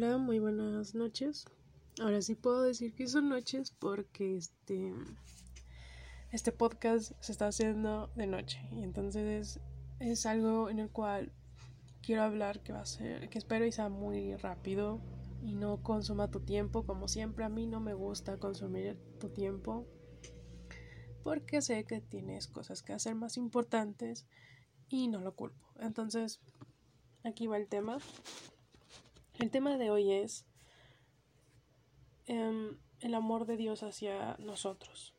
Hola, muy buenas noches. Ahora sí puedo decir que son noches porque este este podcast se está haciendo de noche y entonces es algo en el cual quiero hablar que va a ser que espero y sea muy rápido y no consuma tu tiempo como siempre a mí no me gusta consumir tu tiempo porque sé que tienes cosas que hacer más importantes y no lo culpo. Entonces, aquí va el tema. El tema de hoy es em, el amor de Dios hacia nosotros.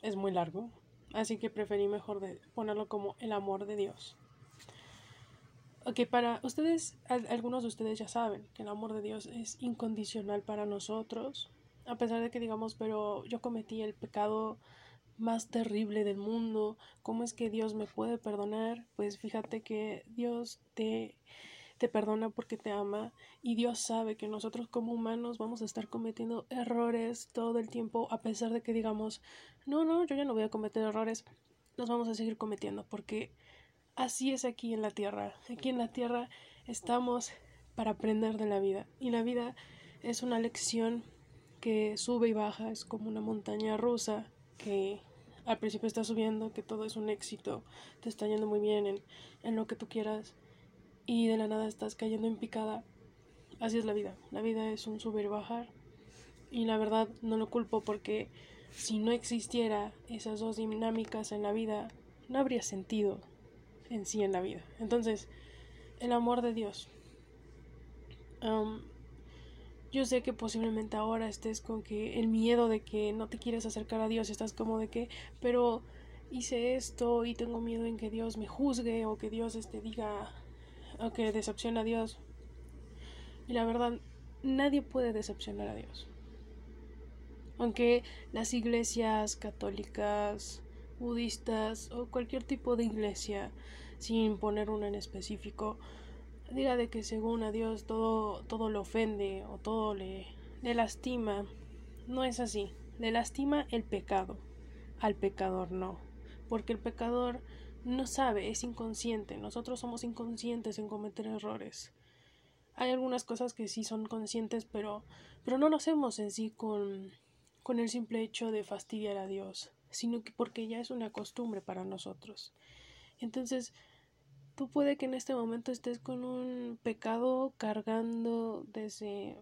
Es muy largo, así que preferí mejor ponerlo como el amor de Dios. Ok, para ustedes, algunos de ustedes ya saben que el amor de Dios es incondicional para nosotros, a pesar de que digamos, pero yo cometí el pecado más terrible del mundo, ¿cómo es que Dios me puede perdonar? Pues fíjate que Dios te te perdona porque te ama y Dios sabe que nosotros como humanos vamos a estar cometiendo errores todo el tiempo a pesar de que digamos, no, no, yo ya no voy a cometer errores, los vamos a seguir cometiendo porque así es aquí en la tierra. Aquí en la tierra estamos para aprender de la vida y la vida es una lección que sube y baja, es como una montaña rusa que al principio está subiendo, que todo es un éxito, te está yendo muy bien en, en lo que tú quieras y de la nada estás cayendo en picada. Así es la vida. La vida es un subir bajar. Y la verdad no lo culpo porque si no existiera esas dos dinámicas en la vida, no habría sentido en sí en la vida. Entonces, el amor de Dios. yo sé que posiblemente ahora estés con que el miedo de que no te quieres acercar a Dios, estás como de que, pero hice esto y tengo miedo en que Dios me juzgue o que Dios este diga o que decepciona a Dios. Y la verdad, nadie puede decepcionar a Dios. Aunque las iglesias católicas, budistas o cualquier tipo de iglesia, sin poner una en específico, diga de que según a Dios todo, todo le ofende o todo le, le lastima, no es así. Le lastima el pecado, al pecador no, porque el pecador no sabe, es inconsciente. Nosotros somos inconscientes en cometer errores. Hay algunas cosas que sí son conscientes, pero, pero no lo hacemos en sí con, con el simple hecho de fastidiar a Dios, sino que porque ya es una costumbre para nosotros. Entonces, tú puede que en este momento estés con un pecado cargando desde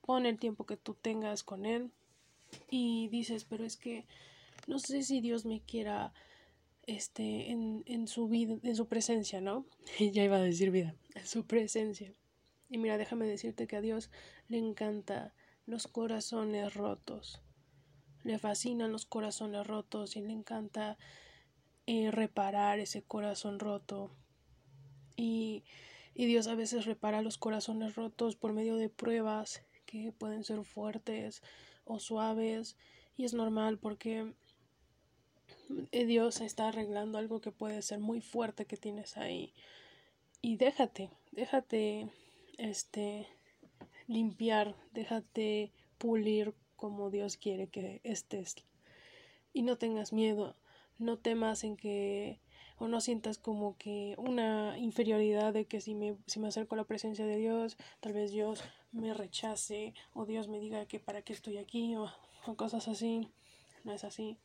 pon el tiempo que tú tengas con él y dices, pero es que no sé si Dios me quiera este, en, en su vida, en su presencia, ¿no? ya iba a decir vida, en su presencia. Y mira, déjame decirte que a Dios le encanta los corazones rotos. Le fascinan los corazones rotos y le encanta eh, reparar ese corazón roto. Y, y Dios a veces repara los corazones rotos por medio de pruebas que pueden ser fuertes o suaves. Y es normal porque Dios está arreglando algo que puede ser muy fuerte que tienes ahí. Y déjate, déjate este limpiar, déjate pulir como Dios quiere que estés. Y no tengas miedo, no temas en que o no sientas como que una inferioridad de que si me, si me acerco a la presencia de Dios, tal vez Dios me rechace o Dios me diga que para qué estoy aquí o cosas así. No es así.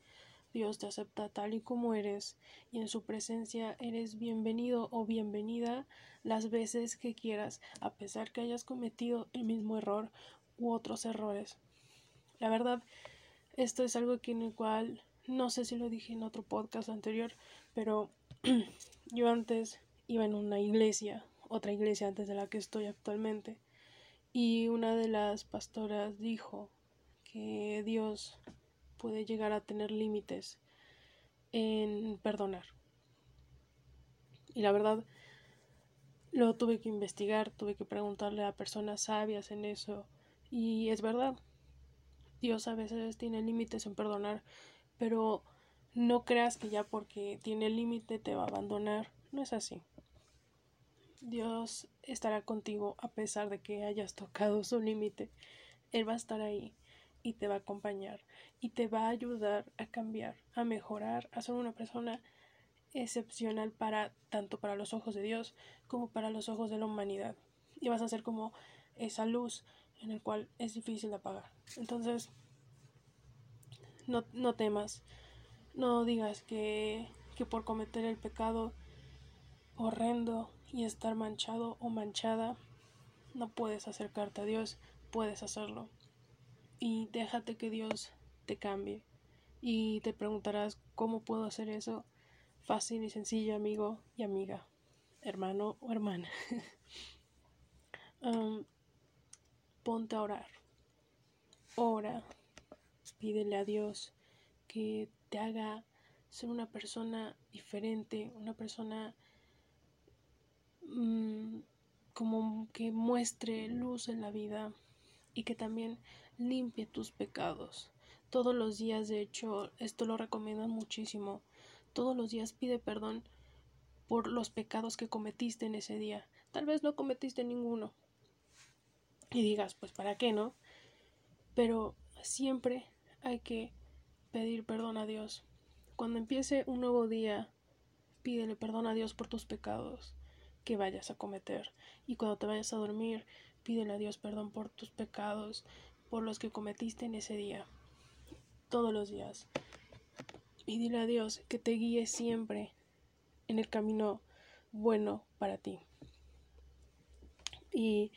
Dios te acepta tal y como eres y en su presencia eres bienvenido o bienvenida las veces que quieras, a pesar que hayas cometido el mismo error u otros errores. La verdad, esto es algo que en el cual no sé si lo dije en otro podcast anterior, pero yo antes iba en una iglesia, otra iglesia antes de la que estoy actualmente, y una de las pastoras dijo que Dios puede llegar a tener límites en perdonar. Y la verdad, lo tuve que investigar, tuve que preguntarle a personas sabias en eso. Y es verdad, Dios a veces tiene límites en perdonar, pero no creas que ya porque tiene límite te va a abandonar. No es así. Dios estará contigo a pesar de que hayas tocado su límite. Él va a estar ahí y te va a acompañar y te va a ayudar a cambiar, a mejorar, a ser una persona excepcional para tanto para los ojos de Dios como para los ojos de la humanidad. y vas a ser como esa luz en el cual es difícil de apagar. Entonces, no, no temas, no digas que, que por cometer el pecado horrendo y estar manchado o manchada, no puedes acercarte a Dios, puedes hacerlo. Y déjate que Dios te cambie. Y te preguntarás, ¿cómo puedo hacer eso? Fácil y sencillo, amigo y amiga, hermano o hermana. ponte a orar. Ora, pídele a Dios que te haga ser una persona diferente, una persona mm, como que muestre luz en la vida y que también limpie tus pecados. Todos los días, de hecho, esto lo recomiendan muchísimo. Todos los días pide perdón por los pecados que cometiste en ese día. Tal vez no cometiste ninguno. Y digas, pues para qué, ¿no? Pero siempre hay que pedir perdón a Dios. Cuando empiece un nuevo día, pídele perdón a Dios por tus pecados que vayas a cometer. Y cuando te vayas a dormir, pídele a Dios perdón por tus pecados, por los que cometiste en ese día. Todos los días. Y dile a Dios que te guíe siempre en el camino bueno para ti. Y,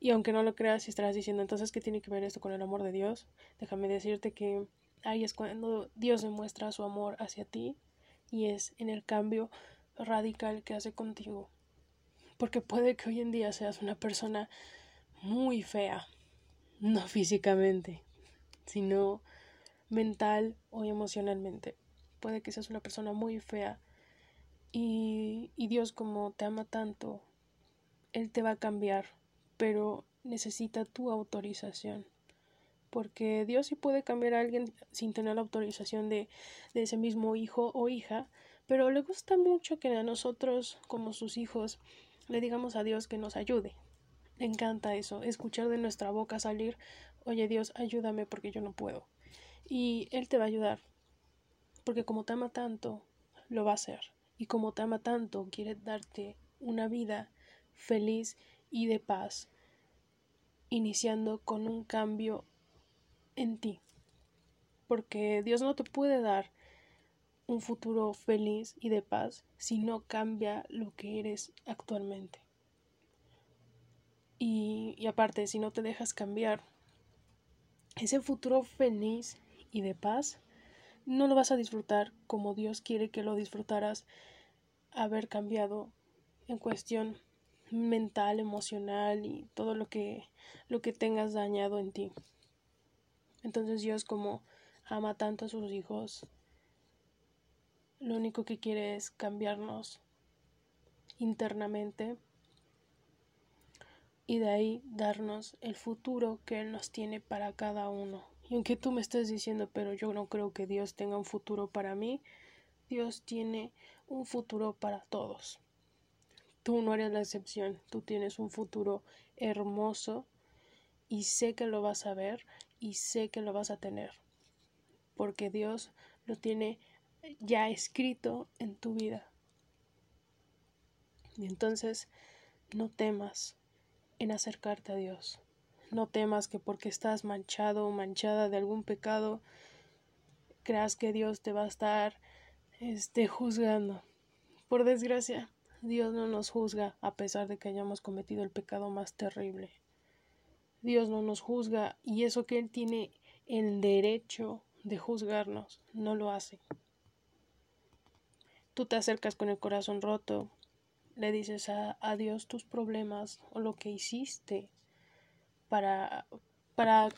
y aunque no lo creas y estarás diciendo entonces qué tiene que ver esto con el amor de Dios, déjame decirte que ahí es cuando Dios demuestra su amor hacia ti y es en el cambio radical que hace contigo porque puede que hoy en día seas una persona muy fea, no físicamente, sino mental o emocionalmente. Puede que seas una persona muy fea y, y Dios como te ama tanto, Él te va a cambiar, pero necesita tu autorización porque Dios sí puede cambiar a alguien sin tener la autorización de, de, ese mismo hijo o hija, pero le gusta mucho que a nosotros, como sus hijos, le digamos a Dios que nos ayude. Encanta eso, escuchar de nuestra boca salir, oye Dios, ayúdame porque yo no puedo. Y Él te va a ayudar, porque como te ama tanto, lo va a hacer. Y como te ama tanto, quiere darte una vida feliz y de paz, iniciando con un cambio en ti. Porque Dios no te puede dar un futuro feliz y de paz si no cambia lo que eres actualmente. Y, aparte, si no te dejas cambiar, ese futuro feliz y de paz no lo vas a disfrutar como Dios quiere que lo disfrutaras haber cambiado en cuestión mental, emocional y todo lo que lo que tengas dañado en ti. Entonces Dios como ama tanto a sus hijos, lo único que quiere es cambiarnos internamente y de ahí darnos el futuro que Él nos tiene para cada uno. Y aunque tú me estés diciendo, pero yo no creo que Dios tenga un futuro para mí, Dios tiene un futuro para todos. Tú no eres la excepción, tú tienes un futuro hermoso y sé que lo vas a ver y sé que lo vas a tener, porque Dios lo tiene ya escrito en tu vida. Y entonces no temas en acercarte a Dios. No temas que porque estás manchado o manchada de algún pecado, creas que Dios te va a estar este, juzgando. Por desgracia, Dios no nos juzga a pesar de que hayamos cometido el pecado más terrible. Dios no nos juzga y eso que Él tiene el derecho de juzgarnos, no lo hace. Tú te acercas con el corazón roto, le dices a, Dios tus problemas o lo que hiciste para, para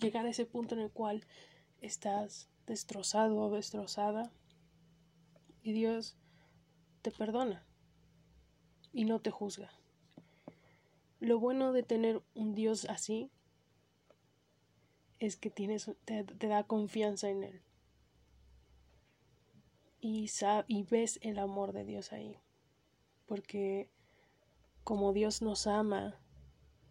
llegar a ese punto en el cual estás destrozado o destrozada y Dios te perdona y no te juzga. Lo bueno de tener un Dios así es que tienes, te da confianza en Él y, y ves el amor de Dios ahí. Porque como Dios nos ama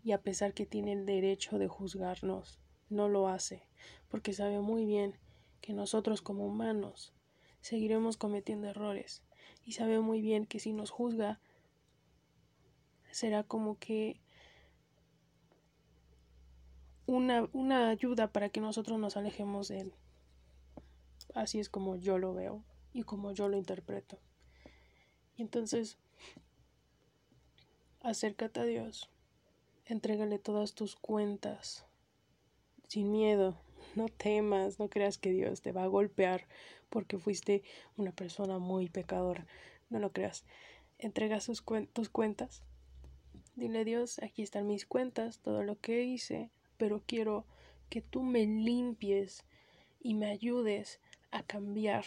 y a pesar que tiene el derecho de juzgarnos, no lo hace, porque sabe muy bien que nosotros como humanos seguiremos cometiendo errores y sabe muy bien que si nos juzga será como que una, una ayuda para que nosotros nos alejemos de Él. Así es como yo lo veo y como yo lo interpreto. Y entonces, acércate a Dios, entrégale todas tus cuentas, sin miedo, no temas, no creas que Dios te va a golpear porque fuiste una persona muy pecadora, no lo creas. Entrega sus tus cuentas, dile Dios, aquí están mis cuentas, todo lo que hice, pero quiero que tú me limpies y me ayudes a cambiar,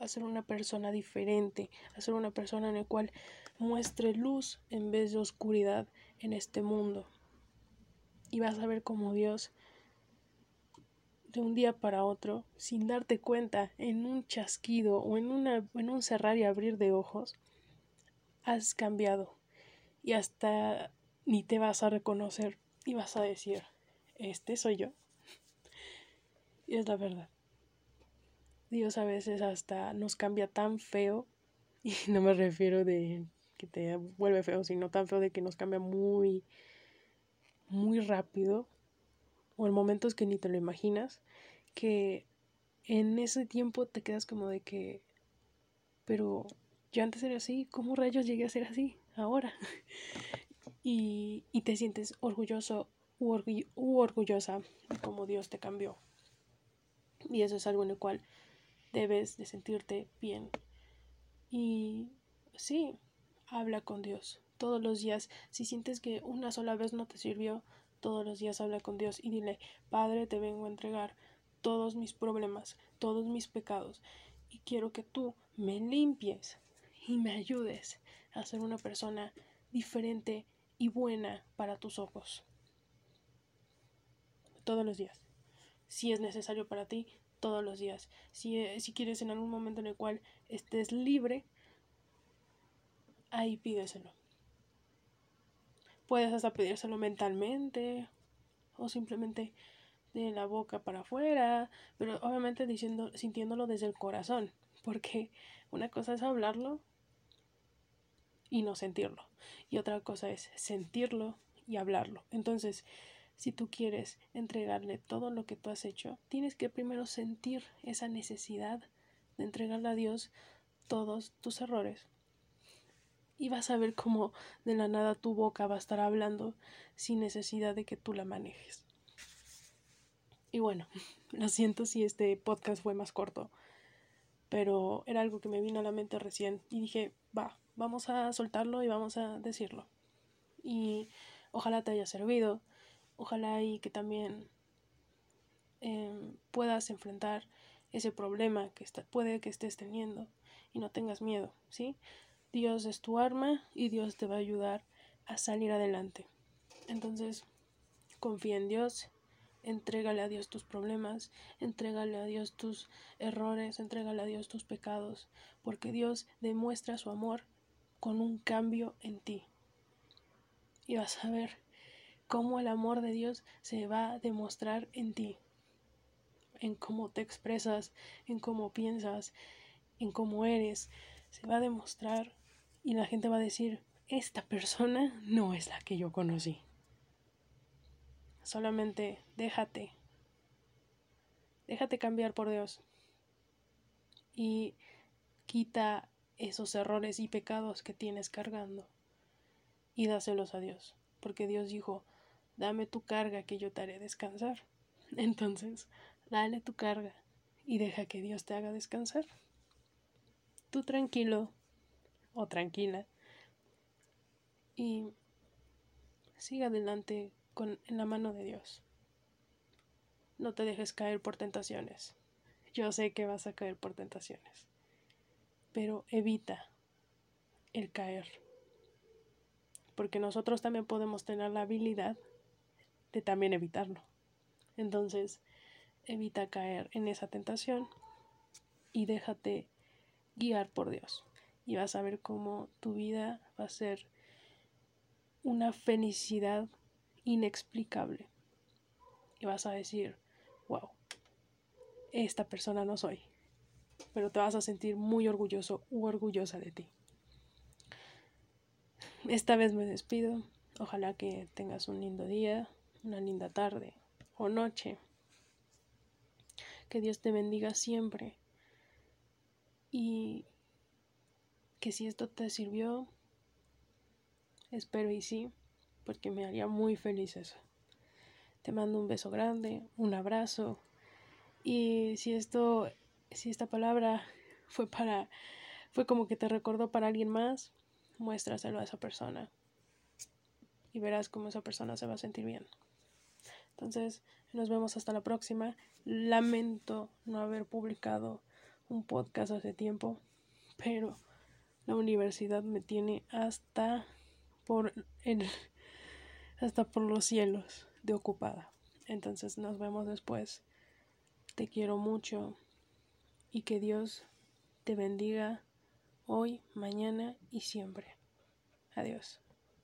a ser una persona diferente, a ser una persona en la cual muestre luz en vez de oscuridad en este mundo. Y vas a ver cómo Dios de un día para otro, sin darte cuenta, en un chasquido o en, una, en un cerrar y abrir de ojos, has cambiado y hasta ni te vas a reconocer y vas a decir, este soy yo. Y es la verdad. Dios a veces hasta nos cambia tan feo, y no me refiero de que te vuelve feo, sino tan feo de que nos cambia muy, muy rápido, o en momentos que ni te lo imaginas, que en ese tiempo te quedas como de que, pero yo antes era así, ¿cómo rayos llegué a ser así ahora? y, y te sientes orgulloso u, orgullosa de cómo Dios te cambió. Y eso es algo en el cual debes de sentirte bien. Y sí, habla con Dios todos los días. Si sientes que una sola vez no te sirvió, todos los días habla con Dios y dile, Padre, te vengo a entregar todos mis problemas, todos mis pecados, y quiero que tú me limpies y me ayudes a ser una persona diferente y buena para tus ojos. Todos los días. Si es necesario para ti, todos los días. Si, eh, si quieres en algún momento en el cual estés libre, ahí pídeselo. Puedes hasta pedírselo mentalmente o simplemente de la boca para afuera, pero obviamente diciendo, sintiéndolo desde el corazón, porque una cosa es hablarlo y no sentirlo, y otra cosa es sentirlo y hablarlo. Entonces, si tú quieres entregarle todo lo que tú has hecho, tienes que primero sentir esa necesidad de entregarle a Dios todos tus errores. Y vas a ver cómo de la nada tu boca va a estar hablando sin necesidad de que tú la manejes. Y bueno, lo siento si este podcast fue más corto, pero era algo que me vino a la mente recién y dije, va, vamos a soltarlo y vamos a decirlo. Y ojalá te haya servido, ojalá y que también em, puedas enfrentar ese problema que puede que estés teniendo y no tengas miedo, ¿sí? Dios es tu arma y Dios te va a ayudar a salir adelante. Entonces, confía en Dios Entrégale a Dios tus problemas, entrégale a Dios tus errores, entrégale a Dios tus pecados, porque Dios demuestra su amor con un cambio en ti. Y vas a ver cómo el amor de Dios se va a demostrar en ti, en cómo te expresas, en cómo piensas, en cómo eres. Se va a demostrar y la gente va a decir, esta persona no es la que yo conocí. Solamente déjate. Déjate cambiar por Dios. Y quita esos errores y pecados que tienes cargando y dáselos a Dios. Porque Dios dijo, dame tu carga que yo te haré descansar. Entonces, dale tu carga y deja que Dios te haga descansar. Tú tranquilo o tranquila y siga adelante en la mano de Dios. No te dejes caer por tentaciones. Yo sé que vas a caer por tentaciones, pero evita el caer. Porque nosotros también podemos tener la habilidad de también evitarlo. Entonces, evita caer en esa tentación y déjate guiar por Dios. Y vas a ver cómo tu vida va a ser una felicidad inexplicable. Y vas a decir, wow, esta persona no soy. Pero te vas a sentir muy orgulloso u orgullosa de ti. Esta vez me despido. Ojalá que tengas un lindo día, una linda tarde o noche. Que Dios te bendiga siempre. Y que si esto te sirvió, espero y sí, porque me haría muy feliz eso. Te mando un beso grande, un abrazo. Y si esto, si esta palabra fue para, fue como que te recordó para alguien más, muéstraselo a esa persona. Y verás cómo esa persona se va a sentir bien. Entonces, nos vemos hasta la próxima. Lamento no haber publicado un podcast hace tiempo, pero la universidad me tiene hasta por el, hasta por los cielos de ocupada. Entonces nos vemos después. Te quiero mucho y que Dios te bendiga hoy, mañana y siempre. Adiós.